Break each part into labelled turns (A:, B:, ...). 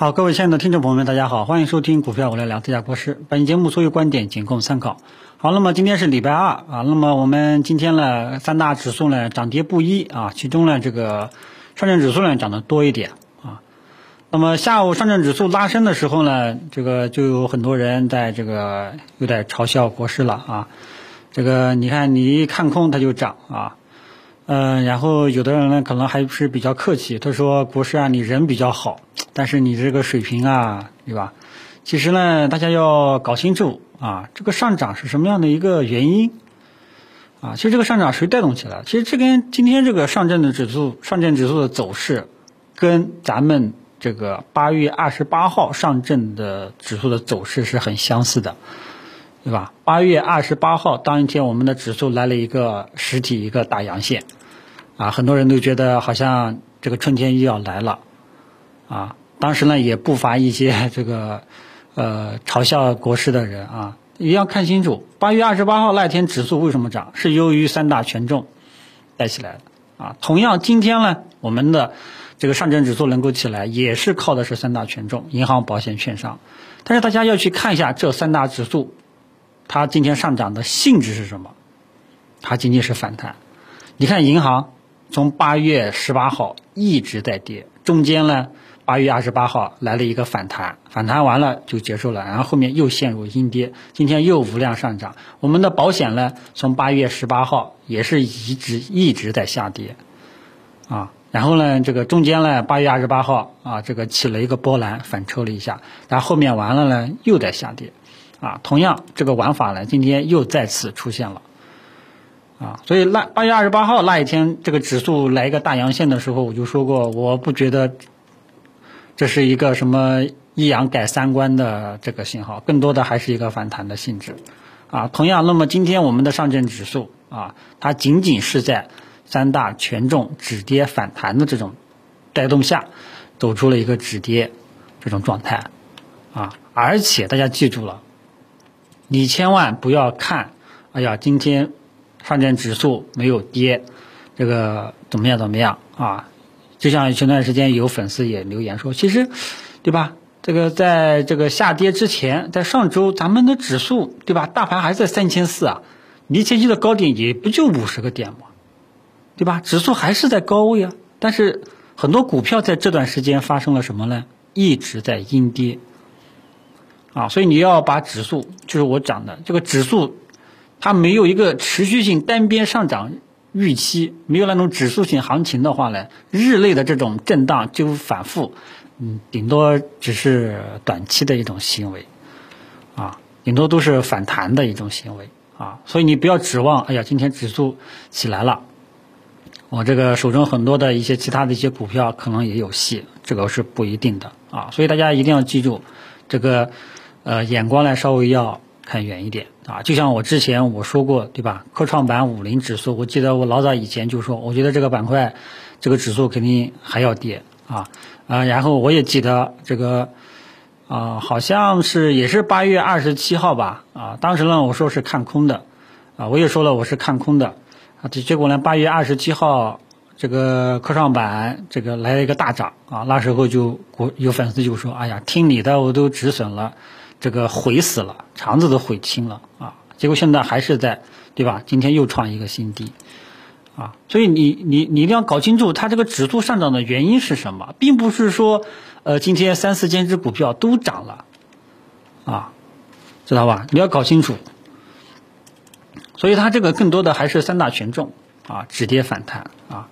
A: 好，各位亲爱的听众朋友们，大家好，欢迎收听股票我来聊，这家国师。本节目所有观点仅供参考。好，那么今天是礼拜二啊，那么我们今天呢，三大指数呢涨跌不一啊，其中呢这个上证指数呢涨得多一点啊。那么下午上证指数拉升的时候呢，这个就有很多人在这个有点嘲笑国师了啊。这个你看你一看空它就涨啊。嗯，然后有的人呢，可能还是比较客气，他说：“国师啊，你人比较好，但是你这个水平啊，对吧？其实呢，大家要搞清楚啊，这个上涨是什么样的一个原因啊？其实这个上涨谁带动起来？其实这跟今天这个上证的指数、上证指数的走势，跟咱们这个八月二十八号上证的指数的走势是很相似的。”对吧？八月二十八号当一天，我们的指数来了一个实体一个大阳线，啊，很多人都觉得好像这个春天又要来了，啊，当时呢也不乏一些 这个呃嘲笑国师的人啊，一定要看清楚，八月二十八号那天指数为什么涨，是由于三大权重带起来的，啊，同样今天呢，我们的这个上证指数能够起来，也是靠的是三大权重，银行、保险、券商，但是大家要去看一下这三大指数。它今天上涨的性质是什么？它仅仅是反弹。你看银行从八月十八号一直在跌，中间呢八月二十八号来了一个反弹，反弹完了就结束了，然后后面又陷入阴跌，今天又无量上涨。我们的保险呢，从八月十八号也是一直一直在下跌，啊，然后呢这个中间呢八月二十八号啊这个起了一个波澜，反抽了一下，然后后面完了呢又在下跌。啊，同样这个玩法呢，今天又再次出现了，啊，所以那八月二十八号那一天，这个指数来一个大阳线的时候，我就说过，我不觉得这是一个什么一阳改三观的这个信号，更多的还是一个反弹的性质，啊，同样，那么今天我们的上证指数啊，它仅仅是在三大权重止跌反弹的这种带动下，走出了一个止跌这种状态，啊，而且大家记住了。你千万不要看，哎呀，今天上证指数没有跌，这个怎么样怎么样啊？就像前段时间有粉丝也留言说，其实，对吧？这个在这个下跌之前，在上周咱们的指数，对吧？大盘还在三千四啊，离前期的高点也不就五十个点嘛，对吧？指数还是在高位啊，但是很多股票在这段时间发生了什么呢？一直在阴跌。啊，所以你要把指数，就是我讲的这个指数，它没有一个持续性单边上涨预期，没有那种指数性行情的话呢，日内的这种震荡就反复，嗯，顶多只是短期的一种行为，啊，顶多都是反弹的一种行为，啊，所以你不要指望，哎呀，今天指数起来了，我这个手中很多的一些其他的一些股票可能也有戏，这个是不一定的，啊，所以大家一定要记住这个。呃，眼光呢稍微要看远一点啊，就像我之前我说过，对吧？科创板五零指数，我记得我老早以前就说，我觉得这个板块，这个指数肯定还要跌啊啊，然后我也记得这个啊，好像是也是八月二十七号吧啊，当时呢我说是看空的啊，我也说了我是看空的啊，这结果呢八月二十七号这个科创板这个来了一个大涨啊，那时候就有有粉丝就说，哎呀，听你的我都止损了。这个悔死了，肠子都悔青了啊！结果现在还是在，对吧？今天又创一个新低，啊！所以你你你一定要搞清楚，它这个指数上涨的原因是什么，并不是说，呃，今天三四千只股票都涨了，啊，知道吧？你要搞清楚。所以它这个更多的还是三大权重啊，止跌反弹啊，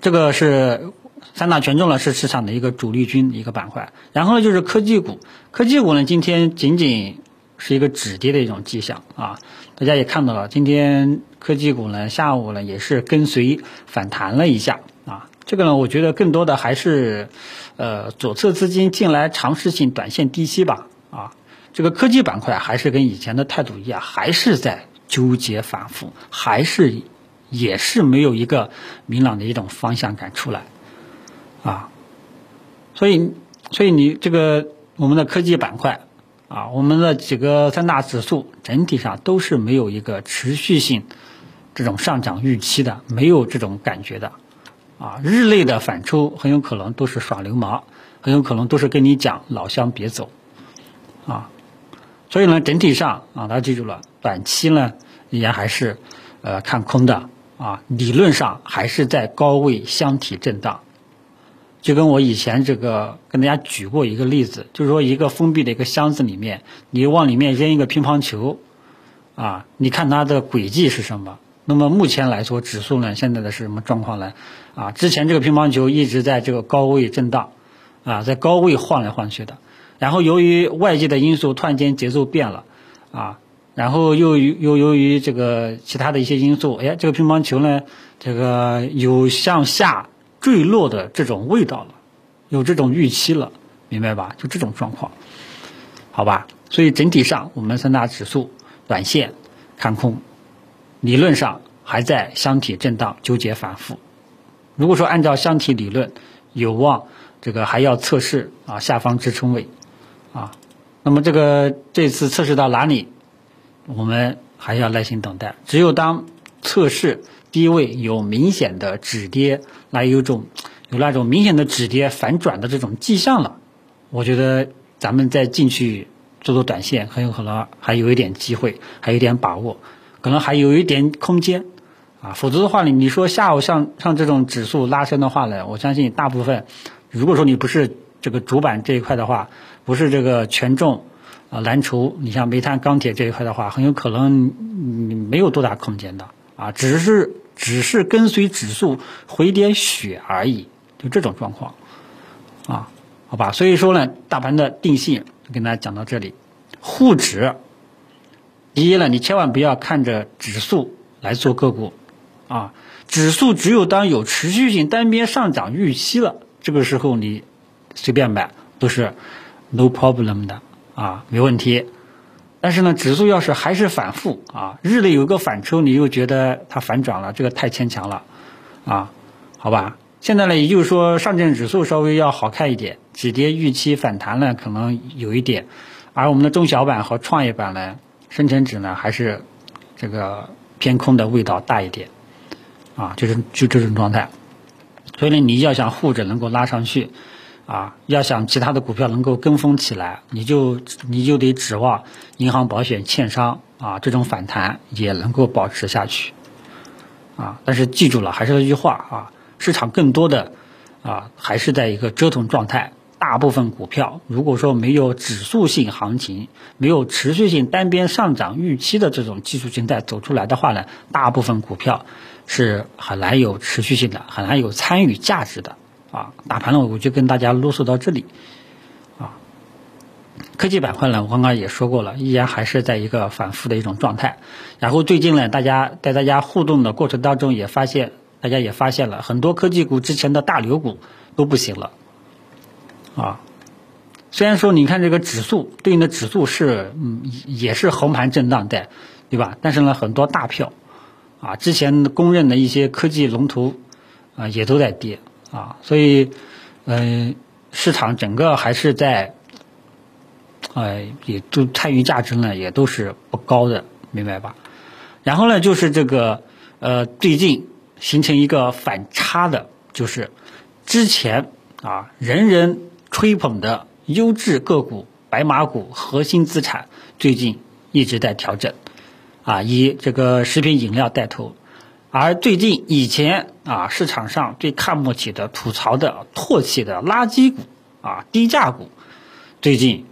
A: 这个是。三大权重呢是市场的一个主力军一个板块，然后呢就是科技股，科技股呢今天仅仅是一个止跌的一种迹象啊，大家也看到了，今天科技股呢下午呢也是跟随反弹了一下啊，这个呢我觉得更多的还是呃左侧资金进来尝试性短线低吸吧啊，这个科技板块还是跟以前的态度一样，还是在纠结反复，还是也是没有一个明朗的一种方向感出来。啊，所以，所以你这个我们的科技板块啊，我们的几个三大指数整体上都是没有一个持续性这种上涨预期的，没有这种感觉的，啊，日内的反抽很有可能都是耍流氓，很有可能都是跟你讲老乡别走，啊，所以呢，整体上啊，大家记住了，短期呢依然还是呃看空的。啊，理论上还是在高位箱体震荡。就跟我以前这个跟大家举过一个例子，就是说一个封闭的一个箱子里面，你往里面扔一个乒乓球，啊，你看它的轨迹是什么？那么目前来说，指数呢现在的是什么状况呢？啊，之前这个乒乓球一直在这个高位震荡，啊，在高位晃来晃去的，然后由于外界的因素突然间节奏变了，啊，然后又又由于这个其他的一些因素，哎，这个乒乓球呢，这个有向下。坠落的这种味道了，有这种预期了，明白吧？就这种状况，好吧？所以整体上，我们三大指数短线看空，理论上还在箱体震荡纠结反复。如果说按照箱体理论，有望这个还要测试啊下方支撑位啊，那么这个这次测试到哪里，我们还要耐心等待。只有当测试。低位有明显的止跌，那有种有那种明显的止跌反转的这种迹象了，我觉得咱们再进去做做短线，很有可能还有一点机会，还有一点把握，可能还有一点空间啊。否则的话，你你说下午像像这种指数拉升的话呢，我相信大部分，如果说你不是这个主板这一块的话，不是这个权重啊蓝筹，你像煤炭、钢铁这一块的话，很有可能你没有多大空间的啊，只是。只是跟随指数回点血而已，就这种状况，啊，好吧，所以说呢，大盘的定性跟大家讲到这里，沪指，第一呢，你千万不要看着指数来做个股，啊，指数只有当有持续性单边上涨预期了，这个时候你随便买都是 no problem 的，啊，没问题。但是呢，指数要是还是反复啊，日内有个反抽，你又觉得它反转了，这个太牵强了，啊，好吧。现在呢，也就是说上证指数稍微要好看一点，止跌预期反弹呢可能有一点，而我们的中小板和创业板呢，深成指呢还是这个偏空的味道大一点，啊，就是就这种状态。所以呢，你要想沪指能够拉上去。啊，要想其他的股票能够跟风起来，你就你就得指望银行、保险、券商啊这种反弹也能够保持下去，啊，但是记住了，还是那句话啊，市场更多的啊还是在一个折腾状态。大部分股票如果说没有指数性行情，没有持续性单边上涨预期的这种技术形态走出来的话呢，大部分股票是很难有持续性的，很难有参与价值的。啊，大盘呢，我就跟大家啰嗦到这里。啊，科技板块呢，我刚刚也说过了，依然还是在一个反复的一种状态。然后最近呢，大家在大家互动的过程当中也发现，大家也发现了很多科技股之前的大牛股都不行了。啊，虽然说你看这个指数对应的指数是嗯也是横盘震荡的，对吧？但是呢，很多大票啊，之前公认的一些科技龙头啊，也都在跌。啊，所以，嗯，市场整个还是在，呃，也都参与价值呢，也都是不高的，明白吧？然后呢，就是这个，呃，最近形成一个反差的，就是之前啊，人人吹捧的优质个股、白马股、核心资产，最近一直在调整，啊，以这个食品饮料带头。而最近以前啊，市场上最看不起的、吐槽的、唾弃的垃圾股啊、低价股，最近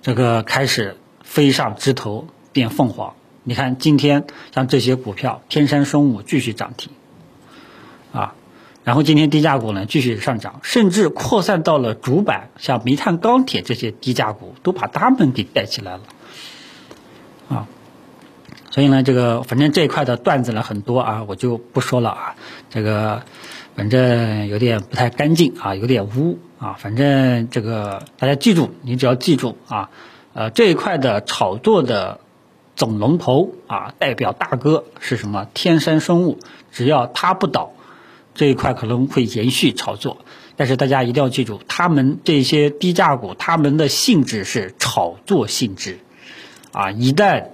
A: 这个开始飞上枝头变凤凰。你看今天像这些股票，天山生物继续涨停啊，然后今天低价股呢继续上涨，甚至扩散到了主板，像煤炭、钢铁这些低价股，都把它们给带起来了啊。所以呢，这个反正这一块的段子呢很多啊，我就不说了啊。这个反正有点不太干净啊，有点污啊。反正这个大家记住，你只要记住啊，呃，这一块的炒作的总龙头啊，代表大哥是什么？天山生物，只要它不倒，这一块可能会延续炒作。但是大家一定要记住，他们这些低价股，他们的性质是炒作性质啊，一旦。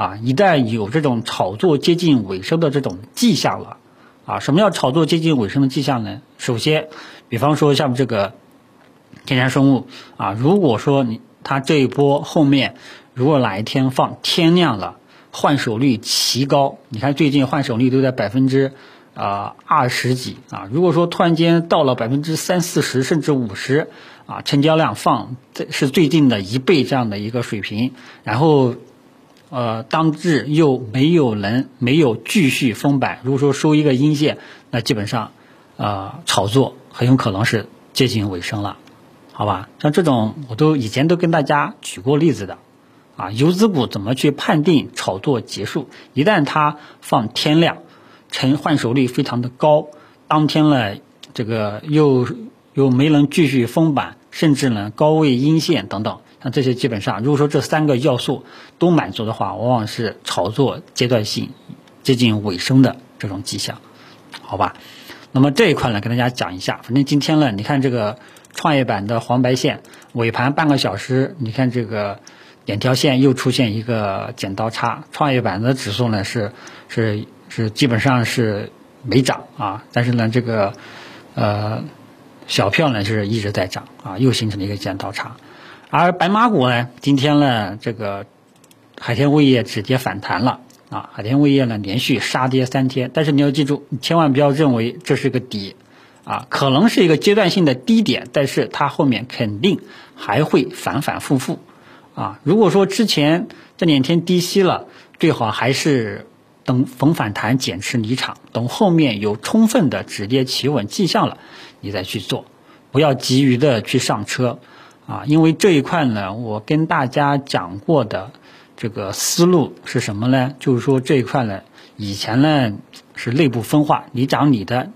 A: 啊，一旦有这种炒作接近尾声的这种迹象了，啊，什么叫炒作接近尾声的迹象呢？首先，比方说像这个天山生物啊，如果说你它这一波后面如果哪一天放天亮了，换手率奇高，你看最近换手率都在百分之啊二十几啊，如果说突然间到了百分之三四十甚至五十啊，成交量放这是最近的一倍这样的一个水平，然后。呃，当日又没有人没有继续封板，如果说收一个阴线，那基本上，呃，炒作很有可能是接近尾声了，好吧？像这种我都以前都跟大家举过例子的，啊，游资股怎么去判定炒作结束？一旦它放天量，成换手率非常的高，当天呢，这个又又没能继续封板，甚至呢高位阴线等等。那这些基本上，如果说这三个要素都满足的话，往往是炒作阶段性接近尾声的这种迹象，好吧？那么这一块呢，跟大家讲一下。反正今天呢，你看这个创业板的黄白线尾盘半个小时，你看这个两条线又出现一个剪刀差，创业板的指数呢是是是基本上是没涨啊，但是呢这个呃小票呢就是一直在涨啊，又形成了一个剪刀差。而白马股呢，今天呢，这个海天味业止跌反弹了啊，海天味业呢连续杀跌三天，但是你要记住，你千万不要认为这是个底啊，可能是一个阶段性的低点，但是它后面肯定还会反反复复啊。如果说之前这两天低吸了，最好还是等逢反弹减持离场，等后面有充分的止跌企稳迹象了，你再去做，不要急于的去上车。啊，因为这一块呢，我跟大家讲过的这个思路是什么呢？就是说这一块呢，以前呢是内部分化，你涨你的，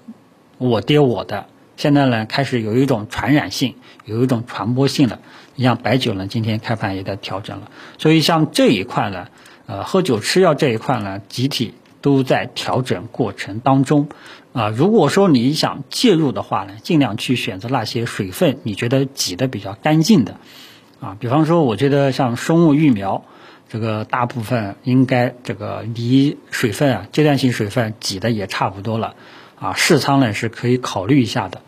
A: 我跌我的。现在呢，开始有一种传染性，有一种传播性了。你像白酒呢，今天开盘也在调整了。所以像这一块呢，呃，喝酒吃药这一块呢，集体都在调整过程当中。啊，如果说你想介入的话呢，尽量去选择那些水分你觉得挤得比较干净的，啊，比方说，我觉得像生物育苗，这个大部分应该这个离水分啊，阶段性水分挤的也差不多了，啊，试仓呢是可以考虑一下的，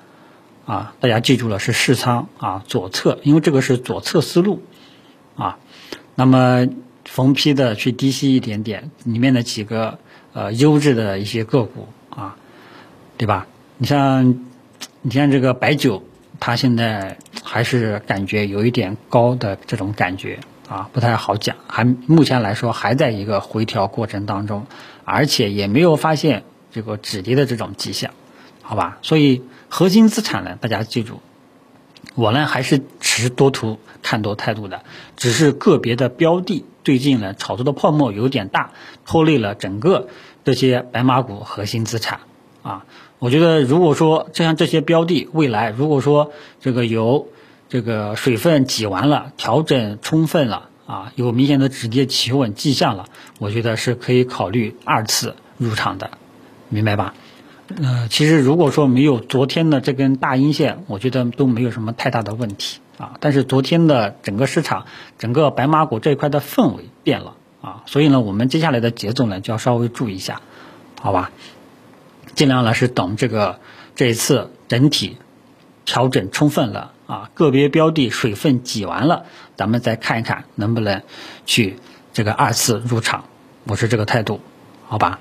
A: 啊，大家记住了是试仓啊，左侧，因为这个是左侧思路，啊，那么逢批的去低吸一点点，里面的几个呃优质的一些个股啊。对吧？你像，你像这个白酒，它现在还是感觉有一点高的这种感觉啊，不太好讲。还目前来说还在一个回调过程当中，而且也没有发现这个止跌的这种迹象，好吧？所以核心资产呢，大家记住，我呢还是持多头看多态度的，只是个别的标的最近呢炒作的泡沫有点大，拖累了整个这些白马股核心资产啊。我觉得，如果说就像这些标的未来，如果说这个有这个水分挤完了，调整充分了啊，有明显的止跌企稳迹象了，我觉得是可以考虑二次入场的，明白吧？呃，其实如果说没有昨天的这根大阴线，我觉得都没有什么太大的问题啊。但是昨天的整个市场，整个白马股这一块的氛围变了啊，所以呢，我们接下来的节奏呢就要稍微注意一下，好吧？尽量呢是等这个这一次整体调整充分了啊，个别标的水分挤完了，咱们再看一看能不能去这个二次入场，我是这个态度，好吧？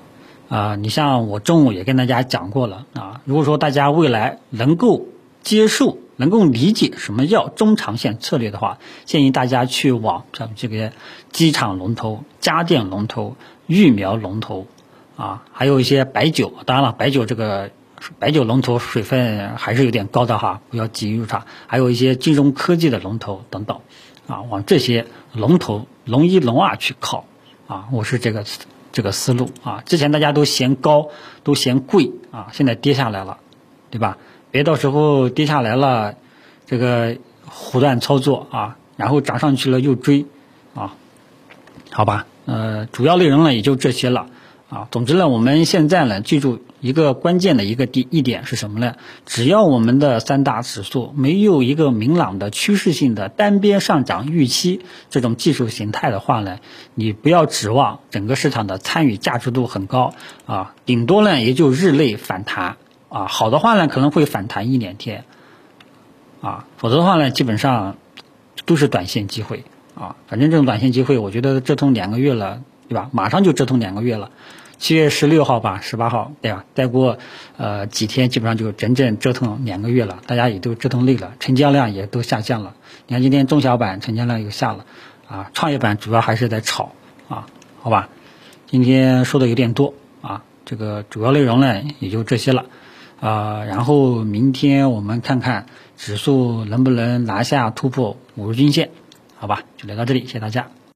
A: 啊，你像我中午也跟大家讲过了啊，如果说大家未来能够接受、能够理解什么叫中长线策略的话，建议大家去往咱们这个机场龙头、家电龙头、育苗龙头。啊，还有一些白酒，当然了，白酒这个白酒龙头水分还是有点高的哈，不要急于入场。还有一些金融科技的龙头等等，啊，往这些龙头龙一龙二去靠，啊，我是这个这个思路啊。之前大家都嫌高，都嫌贵啊，现在跌下来了，对吧？别到时候跌下来了，这个胡乱操作啊，然后涨上去了又追，啊，好吧，呃，主要内容呢也就这些了。啊，总之呢，我们现在呢，记住一个关键的一个第一点是什么呢？只要我们的三大指数没有一个明朗的趋势性的单边上涨预期，这种技术形态的话呢，你不要指望整个市场的参与价值度很高啊，顶多呢也就日内反弹啊，好的话呢可能会反弹一两天，啊，否则的话呢，基本上都是短线机会啊。反正这种短线机会，我觉得折腾两个月了，对吧？马上就折腾两个月了，七月十六号吧，十八号，对吧？再过呃几天，基本上就整整折腾两个月了，大家也都折腾累了，成交量也都下降了。你看今天中小板成交量又下了，啊，创业板主要还是在炒啊，好吧？今天说的有点多啊，这个主要内容呢也就这些了。啊，然后明天我们看看指数能不能拿下突破五日均线，好吧？就聊到这里，谢谢大家。